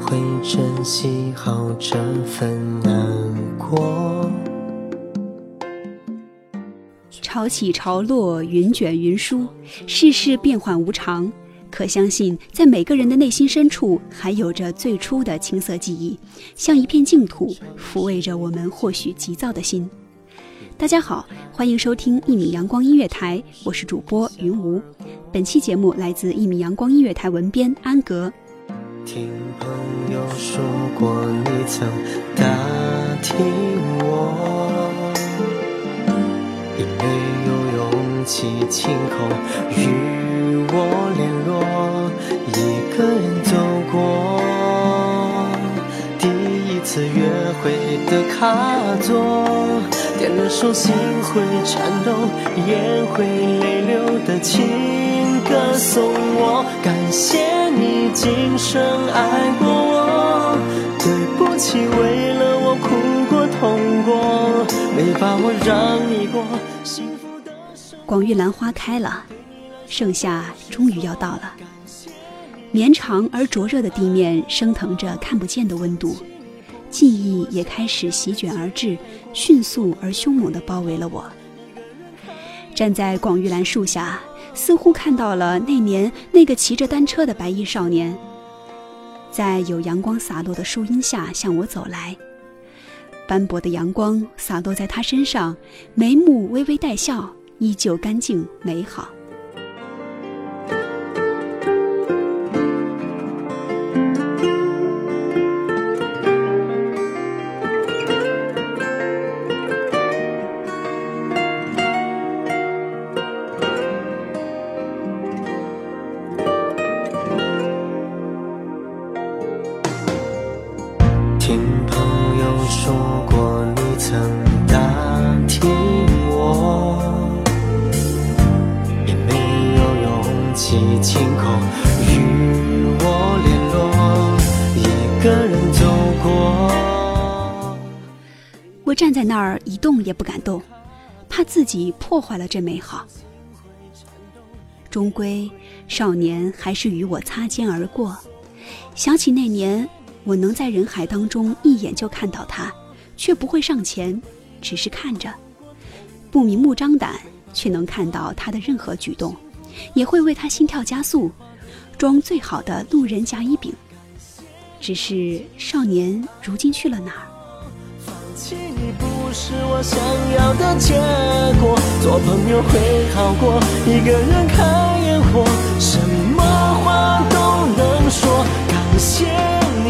会珍惜好这份难过。潮起潮落，云卷云舒，世事变幻无常。可相信，在每个人的内心深处，还有着最初的青涩记忆，像一片净土，抚慰着我们或许急躁的心。大家好，欢迎收听一米阳光音乐台，我是主播云无。本期节目来自一米阳光音乐台文编安格。听朋友说过，你曾打听我，也没有勇气亲口与我联络。一个人走过第一次约会的卡座，点了首心会颤抖、眼会泪流的情歌送我，感谢。你今生爱过我，对不起，为了我哭过痛过，没把握让你过幸福的广玉兰花开了，盛夏终于要到了。绵长而灼热的地面升腾着看不见的温度，记忆也开始席卷而至，迅速而凶猛地包围了我。站在广玉兰树下。似乎看到了那年那个骑着单车的白衣少年，在有阳光洒落的树荫下向我走来。斑驳的阳光洒落在他身上，眉目微微带笑，依旧干净美好。听朋友说过，你曾打听我。我站在那儿一动也不敢动，怕自己破坏了这美好。终归，少年还是与我擦肩而过。想起那年，我能在人海当中一眼就看到他，却不会上前，只是看着，不明目张胆，却能看到他的任何举动，也会为他心跳加速，装最好的路人甲乙丙。只是少年如今去了哪儿？弃你不是我想要的结果，做朋友会好过一个人看烟火，什么话都能说。感谢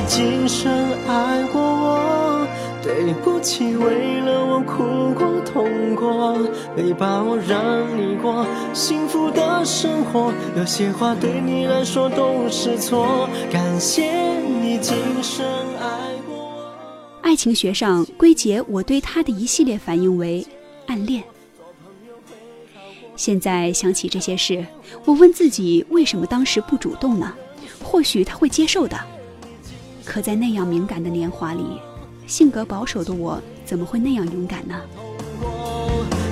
你今生爱过我，对不起为了我哭过痛过，没把我让你过幸福的生活，有些话对你来说都是错。感谢你今生爱我。爱情学上归结我对他的一系列反应为暗恋。现在想起这些事，我问自己为什么当时不主动呢？或许他会接受的。可在那样敏感的年华里，性格保守的我怎么会那样勇敢呢？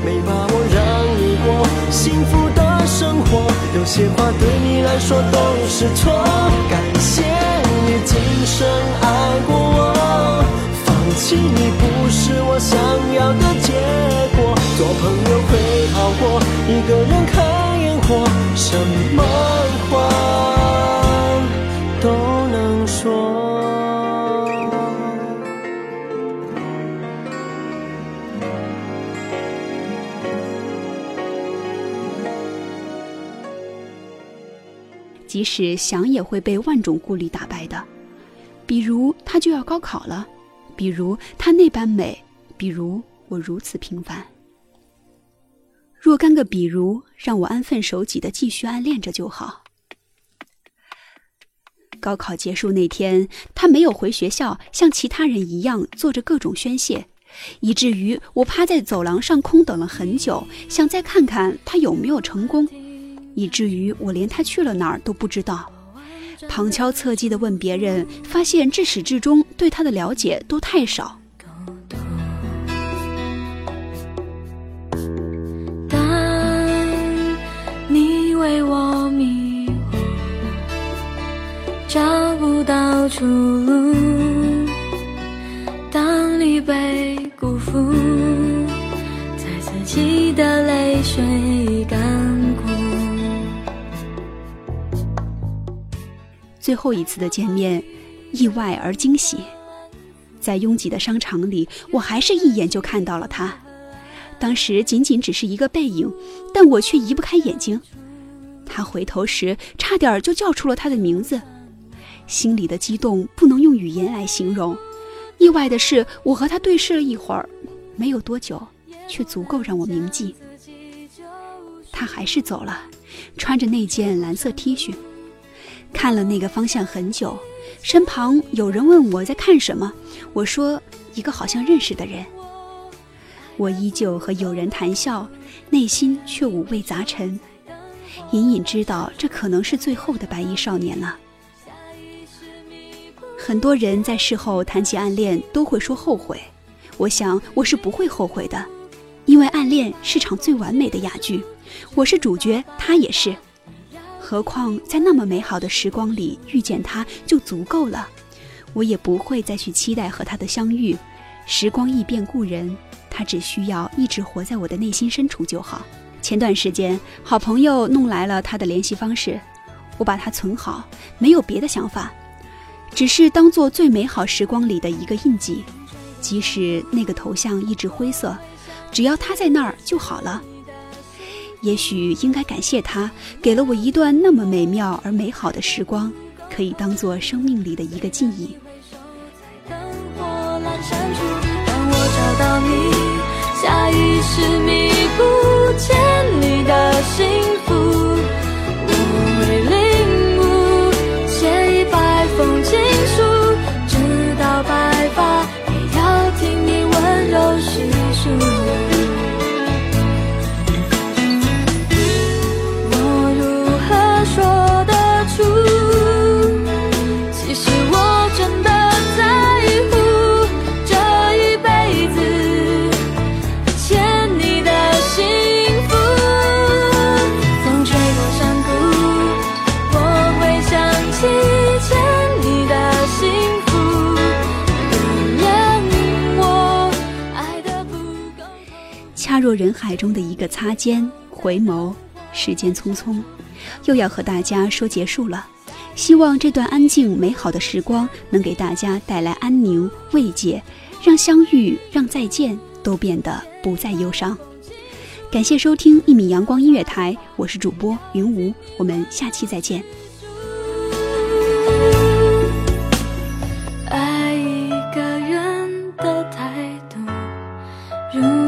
没把握让你过幸福的生活，有些话对你来说都是错。感谢你今生爱过我，放弃你不是我想要的结果。做朋友会好过，一个人看烟火，什么话即使想也会被万种顾虑打败的，比如他就要高考了，比如他那般美，比如我如此平凡。若干个比如，让我安分守己的继续暗恋着就好。高考结束那天，他没有回学校，像其他人一样做着各种宣泄，以至于我趴在走廊上空等了很久，想再看看他有没有成功。以至于我连他去了哪儿都不知道，旁敲侧击地问别人，发现至始至终对他的了解都太少。当你为我迷惑，找不到出路；当你被辜负，在自己的泪水最后一次的见面，意外而惊喜。在拥挤的商场里，我还是一眼就看到了他。当时仅仅只是一个背影，但我却移不开眼睛。他回头时，差点就叫出了他的名字，心里的激动不能用语言来形容。意外的是，我和他对视了一会儿，没有多久，却足够让我铭记。他还是走了，穿着那件蓝色 T 恤。看了那个方向很久，身旁有人问我在看什么，我说一个好像认识的人。我依旧和友人谈笑，内心却五味杂陈，隐隐知道这可能是最后的白衣少年了。很多人在事后谈起暗恋都会说后悔，我想我是不会后悔的，因为暗恋是场最完美的哑剧，我是主角，他也是。何况在那么美好的时光里遇见他就足够了，我也不会再去期待和他的相遇。时光易变故人，他只需要一直活在我的内心深处就好。前段时间，好朋友弄来了他的联系方式，我把它存好，没有别的想法，只是当做最美好时光里的一个印记。即使那个头像一直灰色，只要他在那儿就好了。也许应该感谢他，给了我一段那么美妙而美好的时光，可以当做生命里的一个记忆。当我找到你，下意识弥补欠你的幸福。若人海中的一个擦肩回眸，时间匆匆，又要和大家说结束了。希望这段安静美好的时光能给大家带来安宁慰藉，让相遇、让再见都变得不再忧伤。感谢收听一米阳光音乐台，我是主播云无，我们下期再见。清